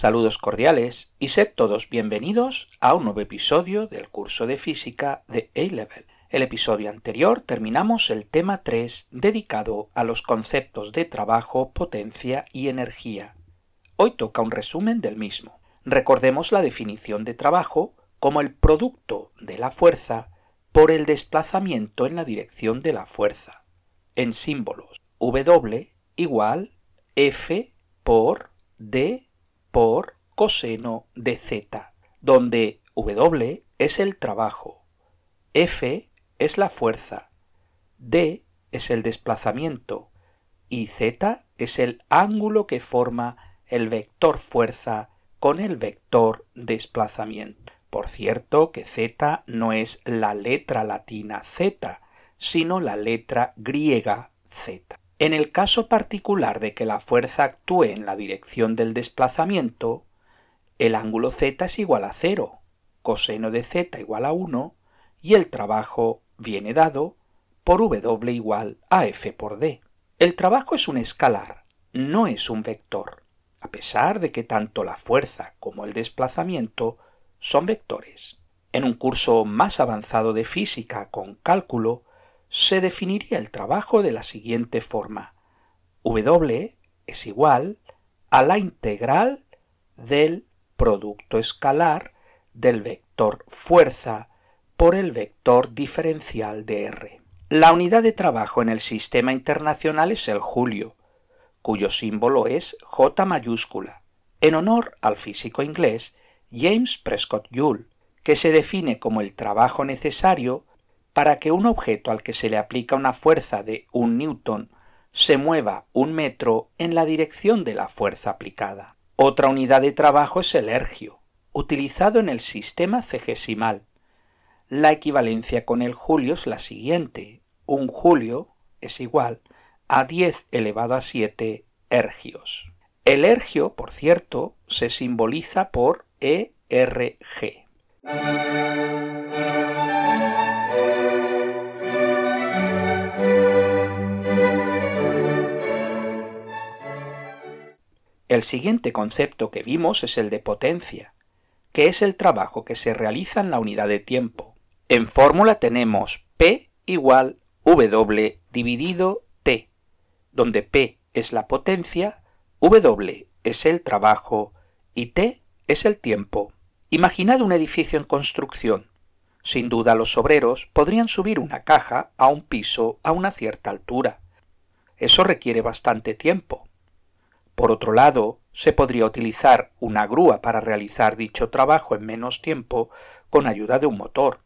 Saludos cordiales y sed todos bienvenidos a un nuevo episodio del curso de física de A-Level. El episodio anterior terminamos el tema 3 dedicado a los conceptos de trabajo, potencia y energía. Hoy toca un resumen del mismo. Recordemos la definición de trabajo como el producto de la fuerza por el desplazamiento en la dirección de la fuerza, en símbolos W igual F por D por coseno de z, donde W es el trabajo, F es la fuerza, D es el desplazamiento y Z es el ángulo que forma el vector fuerza con el vector desplazamiento. Por cierto que Z no es la letra latina Z, sino la letra griega Z. En el caso particular de que la fuerza actúe en la dirección del desplazamiento, el ángulo z es igual a cero, coseno de z igual a 1 y el trabajo viene dado por w igual a f por d. El trabajo es un escalar, no es un vector, a pesar de que tanto la fuerza como el desplazamiento son vectores. En un curso más avanzado de física con cálculo, se definiría el trabajo de la siguiente forma. W es igual a la integral del producto escalar del vector fuerza por el vector diferencial de R. La unidad de trabajo en el sistema internacional es el julio, cuyo símbolo es J mayúscula, en honor al físico inglés James Prescott Joule, que se define como el trabajo necesario para que un objeto al que se le aplica una fuerza de un newton se mueva un metro en la dirección de la fuerza aplicada. Otra unidad de trabajo es el ergio, utilizado en el sistema cegesimal. La equivalencia con el julio es la siguiente. Un julio es igual a 10 elevado a 7 ergios. El ergio, por cierto, se simboliza por ERG. El siguiente concepto que vimos es el de potencia, que es el trabajo que se realiza en la unidad de tiempo. En fórmula tenemos P igual W dividido T, donde P es la potencia, W es el trabajo y T es el tiempo. Imaginad un edificio en construcción. Sin duda los obreros podrían subir una caja a un piso a una cierta altura. Eso requiere bastante tiempo. Por otro lado, se podría utilizar una grúa para realizar dicho trabajo en menos tiempo con ayuda de un motor.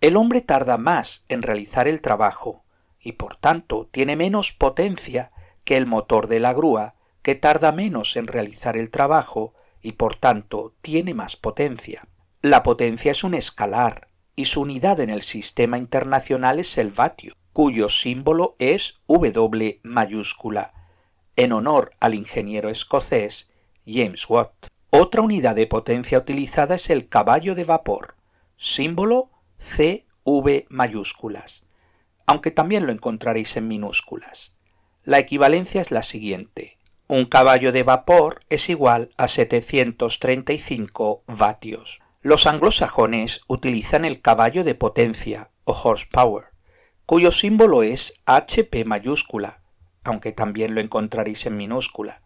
El hombre tarda más en realizar el trabajo y por tanto tiene menos potencia que el motor de la grúa que tarda menos en realizar el trabajo y por tanto tiene más potencia. La potencia es un escalar y su unidad en el sistema internacional es el vatio, cuyo símbolo es W mayúscula en honor al ingeniero escocés James Watt. Otra unidad de potencia utilizada es el caballo de vapor, símbolo CV mayúsculas, aunque también lo encontraréis en minúsculas. La equivalencia es la siguiente. Un caballo de vapor es igual a 735 vatios. Los anglosajones utilizan el caballo de potencia o horsepower, cuyo símbolo es HP mayúscula, aunque también lo encontraréis en minúscula.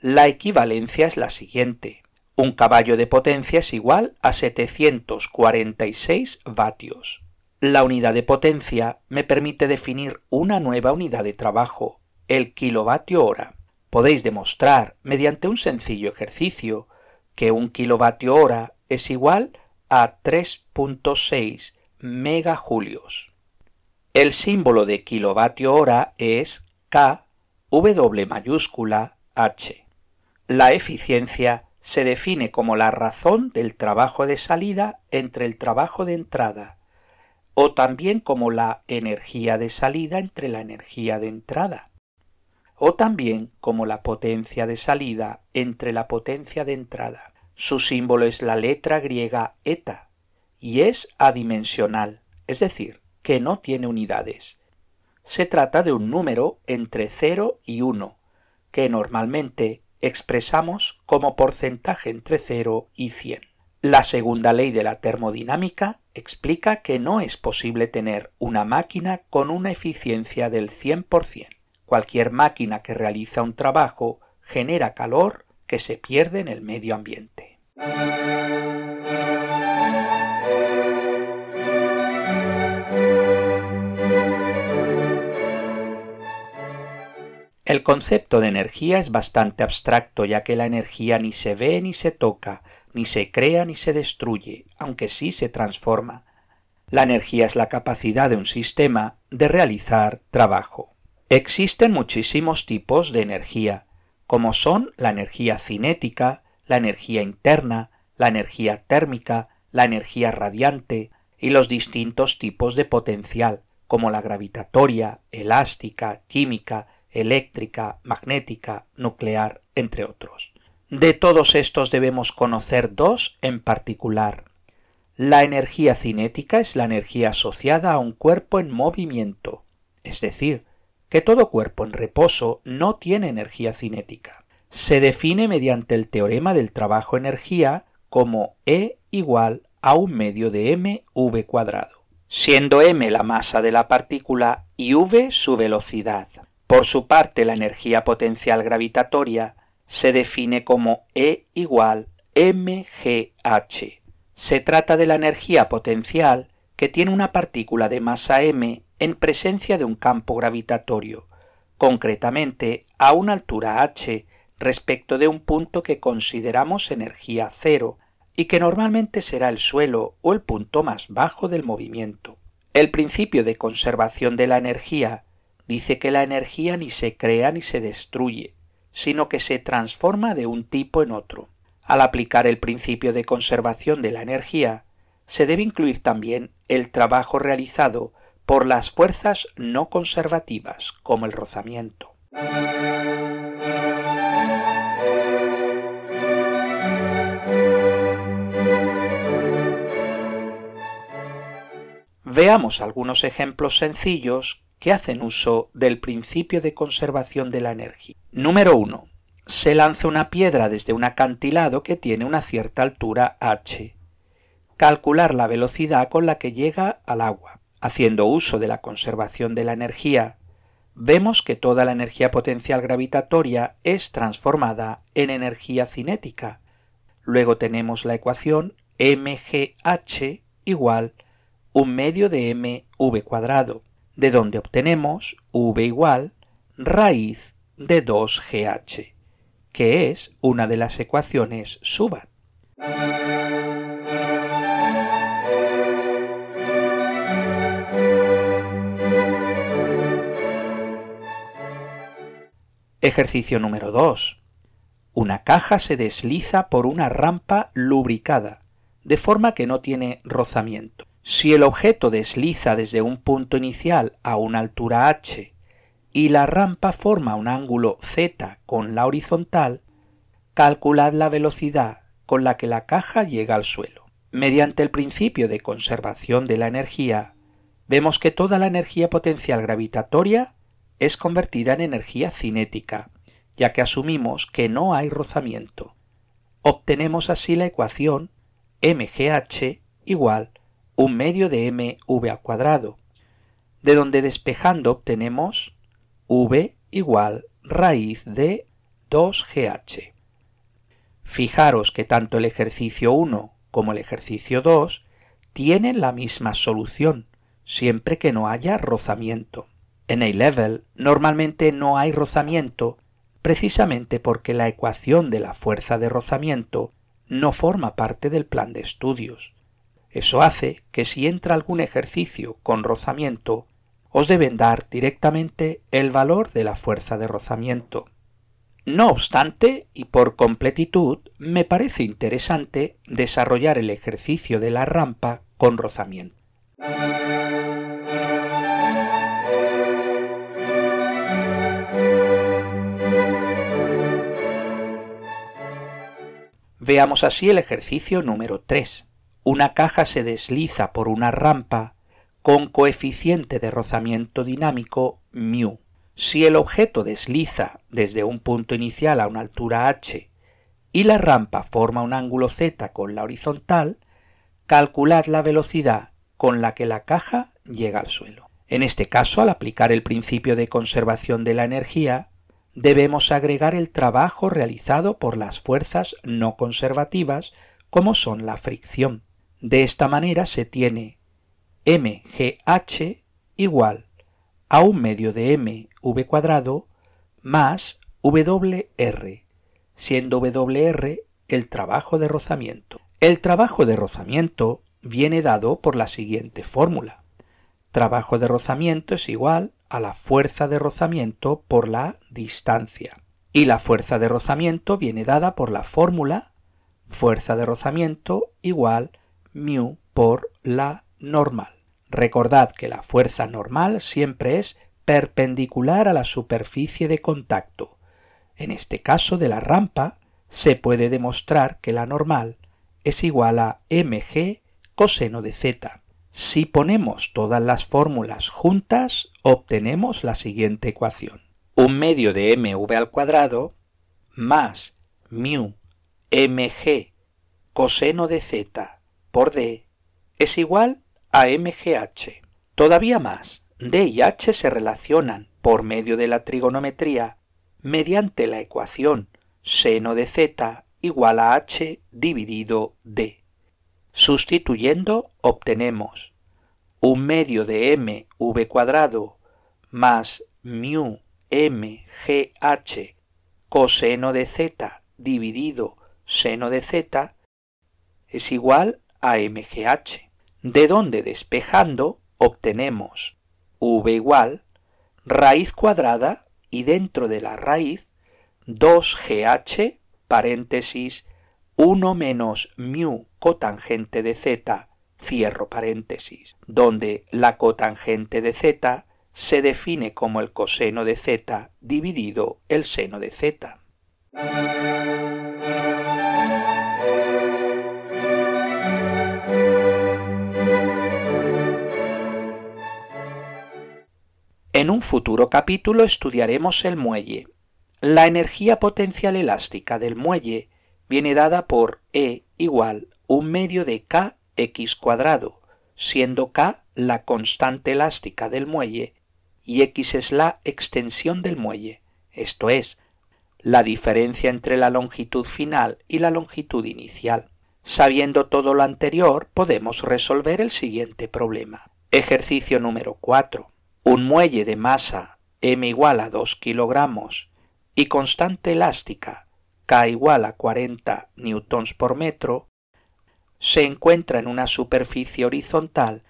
La equivalencia es la siguiente. Un caballo de potencia es igual a 746 vatios. La unidad de potencia me permite definir una nueva unidad de trabajo, el kilovatio hora. Podéis demostrar, mediante un sencillo ejercicio, que un kilovatio hora es igual a 3.6 megajulios. El símbolo de kilovatio hora es K, W mayúscula, H. La eficiencia se define como la razón del trabajo de salida entre el trabajo de entrada, o también como la energía de salida entre la energía de entrada, o también como la potencia de salida entre la potencia de entrada. Su símbolo es la letra griega eta y es adimensional, es decir, que no tiene unidades se trata de un número entre 0 y 1, que normalmente expresamos como porcentaje entre 0 y 100. La segunda ley de la termodinámica explica que no es posible tener una máquina con una eficiencia del 100%. Cualquier máquina que realiza un trabajo genera calor que se pierde en el medio ambiente. El concepto de energía es bastante abstracto ya que la energía ni se ve ni se toca, ni se crea ni se destruye, aunque sí se transforma. La energía es la capacidad de un sistema de realizar trabajo. Existen muchísimos tipos de energía, como son la energía cinética, la energía interna, la energía térmica, la energía radiante y los distintos tipos de potencial, como la gravitatoria, elástica, química, eléctrica, magnética, nuclear, entre otros. De todos estos debemos conocer dos en particular. La energía cinética es la energía asociada a un cuerpo en movimiento, es decir, que todo cuerpo en reposo no tiene energía cinética. Se define mediante el teorema del trabajo-energía como E igual a un medio de mv cuadrado, siendo m la masa de la partícula y v su velocidad. Por su parte, la energía potencial gravitatoria se define como E igual mgh. Se trata de la energía potencial que tiene una partícula de masa m en presencia de un campo gravitatorio, concretamente a una altura h respecto de un punto que consideramos energía cero y que normalmente será el suelo o el punto más bajo del movimiento. El principio de conservación de la energía dice que la energía ni se crea ni se destruye, sino que se transforma de un tipo en otro. Al aplicar el principio de conservación de la energía, se debe incluir también el trabajo realizado por las fuerzas no conservativas, como el rozamiento. Veamos algunos ejemplos sencillos que hacen uso del principio de conservación de la energía. Número 1. Se lanza una piedra desde un acantilado que tiene una cierta altura h. Calcular la velocidad con la que llega al agua. Haciendo uso de la conservación de la energía, vemos que toda la energía potencial gravitatoria es transformada en energía cinética. Luego tenemos la ecuación mgh igual un medio de mv cuadrado de donde obtenemos v igual raíz de 2gh, que es una de las ecuaciones SUBAT. Ejercicio número 2. Una caja se desliza por una rampa lubricada, de forma que no tiene rozamiento. Si el objeto desliza desde un punto inicial a una altura h y la rampa forma un ángulo z con la horizontal, calculad la velocidad con la que la caja llega al suelo. Mediante el principio de conservación de la energía, vemos que toda la energía potencial gravitatoria es convertida en energía cinética, ya que asumimos que no hay rozamiento. Obtenemos así la ecuación mgh igual un medio de mv al cuadrado, de donde despejando obtenemos v igual raíz de 2gh. Fijaros que tanto el ejercicio 1 como el ejercicio 2 tienen la misma solución, siempre que no haya rozamiento. En A-Level normalmente no hay rozamiento precisamente porque la ecuación de la fuerza de rozamiento no forma parte del plan de estudios. Eso hace que si entra algún ejercicio con rozamiento, os deben dar directamente el valor de la fuerza de rozamiento. No obstante, y por completitud, me parece interesante desarrollar el ejercicio de la rampa con rozamiento. Veamos así el ejercicio número 3 una caja se desliza por una rampa con coeficiente de rozamiento dinámico μ. Si el objeto desliza desde un punto inicial a una altura h y la rampa forma un ángulo z con la horizontal, calculad la velocidad con la que la caja llega al suelo. En este caso, al aplicar el principio de conservación de la energía, debemos agregar el trabajo realizado por las fuerzas no conservativas como son la fricción. De esta manera se tiene mgh igual a un medio de mv cuadrado más wr, siendo wr el trabajo de rozamiento. El trabajo de rozamiento viene dado por la siguiente fórmula. Trabajo de rozamiento es igual a la fuerza de rozamiento por la distancia. Y la fuerza de rozamiento viene dada por la fórmula fuerza de rozamiento igual mu por la normal. Recordad que la fuerza normal siempre es perpendicular a la superficie de contacto. En este caso de la rampa, se puede demostrar que la normal es igual a mg coseno de z. Si ponemos todas las fórmulas juntas, obtenemos la siguiente ecuación. Un medio de mv al cuadrado más mu mg coseno de z por d es igual a mgh. Todavía más, d y h se relacionan por medio de la trigonometría mediante la ecuación seno de z igual a h dividido d. Sustituyendo obtenemos un medio de mv cuadrado más mu mgh coseno de z dividido seno de z es igual a mgh, de donde despejando obtenemos v igual raíz cuadrada y dentro de la raíz 2gh paréntesis 1 menos mu cotangente de z, cierro paréntesis, donde la cotangente de z se define como el coseno de z dividido el seno de z. En un futuro capítulo estudiaremos el muelle. La energía potencial elástica del muelle viene dada por E igual un medio de kx cuadrado, siendo k la constante elástica del muelle y x es la extensión del muelle, esto es, la diferencia entre la longitud final y la longitud inicial. Sabiendo todo lo anterior, podemos resolver el siguiente problema. Ejercicio número 4. Un muelle de masa m igual a 2 kilogramos y constante elástica K igual a 40 newtons por metro, se encuentra en una superficie horizontal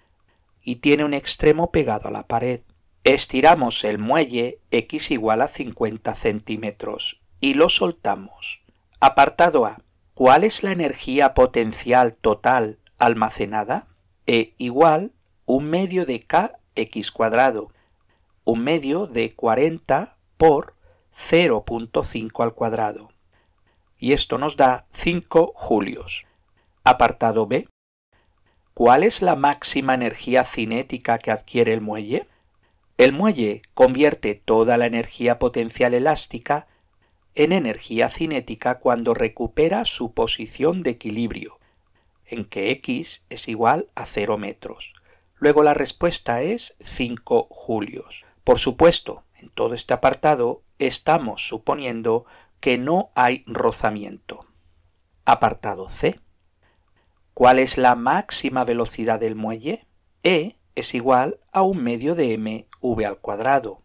y tiene un extremo pegado a la pared. Estiramos el muelle x igual a 50 centímetros y lo soltamos. Apartado A. ¿Cuál es la energía potencial total almacenada? E igual un medio de k x cuadrado, un medio de 40 por 0.5 al cuadrado y esto nos da 5 julios. Apartado B. ¿Cuál es la máxima energía cinética que adquiere el muelle? El muelle convierte toda la energía potencial elástica en energía cinética cuando recupera su posición de equilibrio, en que x es igual a 0 metros. Luego la respuesta es 5 julios. Por supuesto, en todo este apartado estamos suponiendo que no hay rozamiento. Apartado C. ¿Cuál es la máxima velocidad del muelle? E es igual a un medio de mv al cuadrado,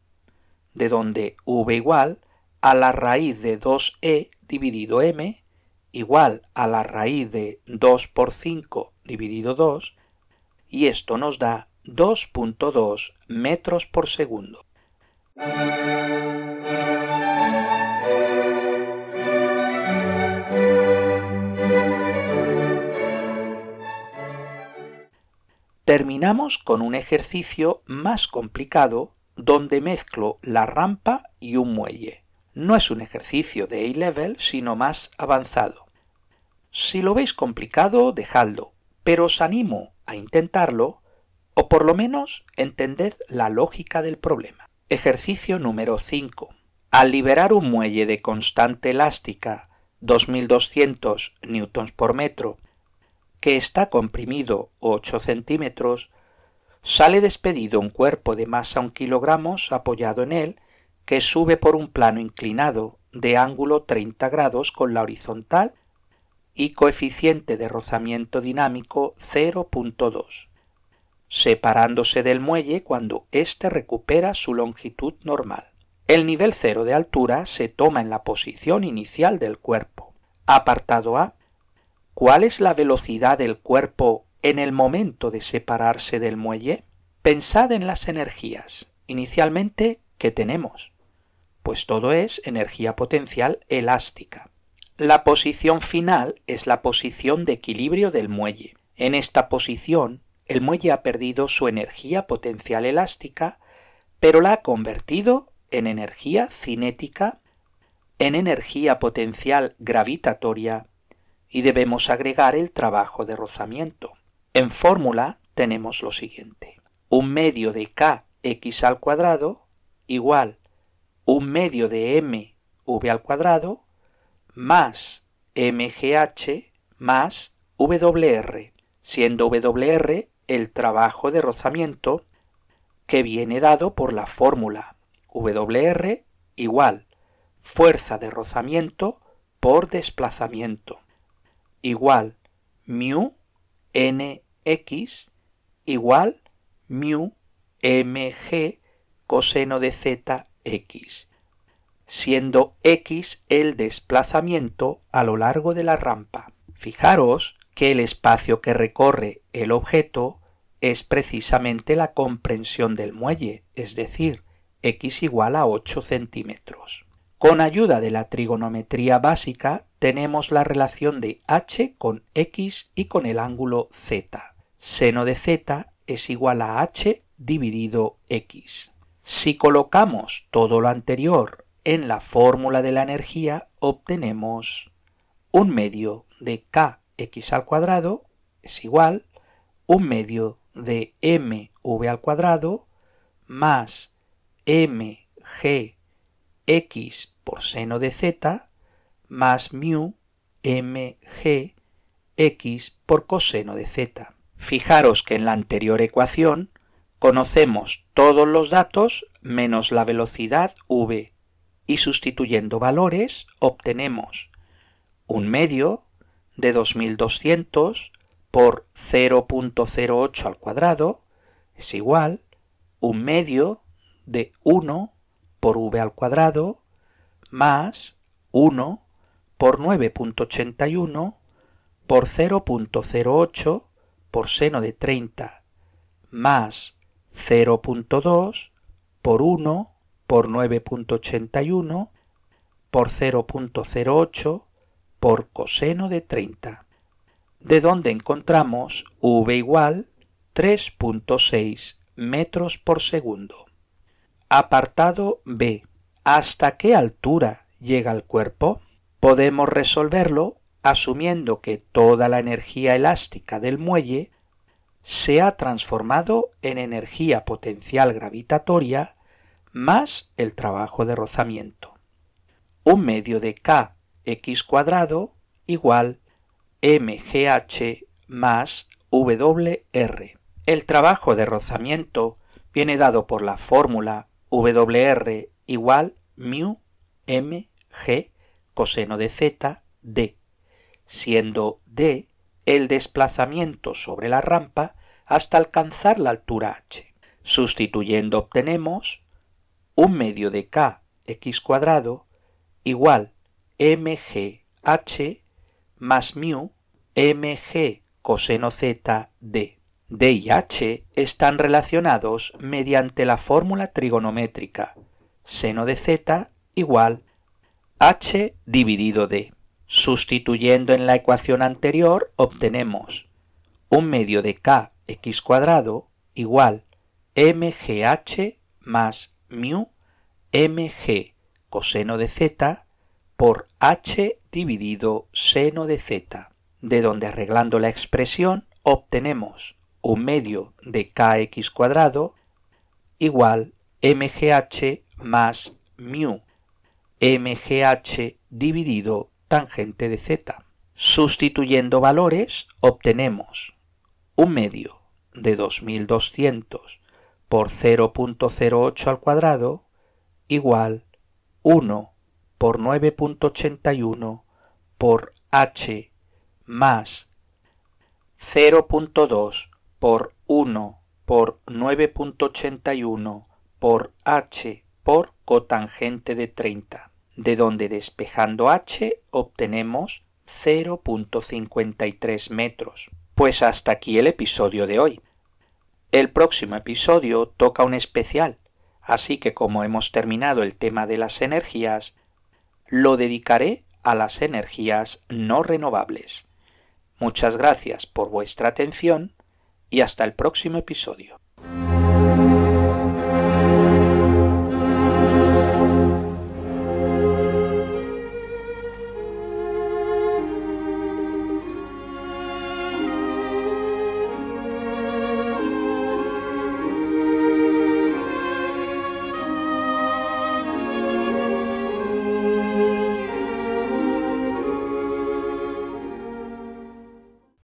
de donde v igual a la raíz de 2e dividido m igual a la raíz de 2 por 5 dividido 2 y esto nos da 2.2 metros por segundo. Terminamos con un ejercicio más complicado donde mezclo la rampa y un muelle. No es un ejercicio de A-level, sino más avanzado. Si lo veis complicado, dejadlo, pero os animo a intentarlo o por lo menos entended la lógica del problema. Ejercicio número 5. Al liberar un muelle de constante elástica 2200 newtons por metro que está comprimido 8 centímetros, sale despedido un cuerpo de masa 1 kilogramos apoyado en él que sube por un plano inclinado de ángulo 30 grados con la horizontal y coeficiente de rozamiento dinámico 0.2, separándose del muelle cuando éste recupera su longitud normal. El nivel cero de altura se toma en la posición inicial del cuerpo. Apartado A. ¿Cuál es la velocidad del cuerpo en el momento de separarse del muelle? Pensad en las energías. Inicialmente, ¿qué tenemos? Pues todo es energía potencial elástica. La posición final es la posición de equilibrio del muelle. En esta posición, el muelle ha perdido su energía potencial elástica, pero la ha convertido en energía cinética, en energía potencial gravitatoria y debemos agregar el trabajo de rozamiento. En fórmula tenemos lo siguiente. Un medio de kx al cuadrado igual un medio de mv al cuadrado más mgh más wr, siendo wr el trabajo de rozamiento que viene dado por la fórmula wr igual fuerza de rozamiento por desplazamiento igual mu nx igual mu mg coseno de z x siendo x el desplazamiento a lo largo de la rampa. Fijaros que el espacio que recorre el objeto es precisamente la comprensión del muelle, es decir, x igual a 8 centímetros. Con ayuda de la trigonometría básica tenemos la relación de h con x y con el ángulo z. Seno de z es igual a h dividido x. Si colocamos todo lo anterior en la fórmula de la energía obtenemos un medio de kx al cuadrado es igual un medio de mv al cuadrado más mg x por seno de z más mu mg x por coseno de z. Fijaros que en la anterior ecuación conocemos todos los datos menos la velocidad v y sustituyendo valores obtenemos un medio de 2200 por 0.08 al cuadrado es igual un medio de 1 por v al cuadrado más 1 por 9.81 por 0.08 por seno de 30 más 0.2 por 1 por 9.81 por 0.08 por coseno de 30, de donde encontramos v igual 3.6 metros por segundo. Apartado B. ¿Hasta qué altura llega el cuerpo? Podemos resolverlo asumiendo que toda la energía elástica del muelle se ha transformado en energía potencial gravitatoria más el trabajo de rozamiento. Un medio de k x cuadrado igual mgh más wr. El trabajo de rozamiento viene dado por la fórmula wr igual mu mg coseno de z d, siendo d el desplazamiento sobre la rampa hasta alcanzar la altura h. Sustituyendo obtenemos un medio de k x cuadrado igual mgh más mu mg coseno z d. d y h están relacionados mediante la fórmula trigonométrica seno de z igual h dividido d. Sustituyendo en la ecuación anterior obtenemos un medio de k x cuadrado igual mgh más mu mg coseno de z por h dividido seno de z, de donde arreglando la expresión obtenemos un medio de kx cuadrado igual mgh más mu, mgh dividido tangente de z. Sustituyendo valores obtenemos un medio de 2200 por 0.08 al cuadrado igual 1 por 9.81 por h más 0.2 por 1 por 9.81 por h por cotangente de 30, de donde despejando h obtenemos 0.53 metros. Pues hasta aquí el episodio de hoy. El próximo episodio toca un especial, así que como hemos terminado el tema de las energías, lo dedicaré a las energías no renovables. Muchas gracias por vuestra atención y hasta el próximo episodio.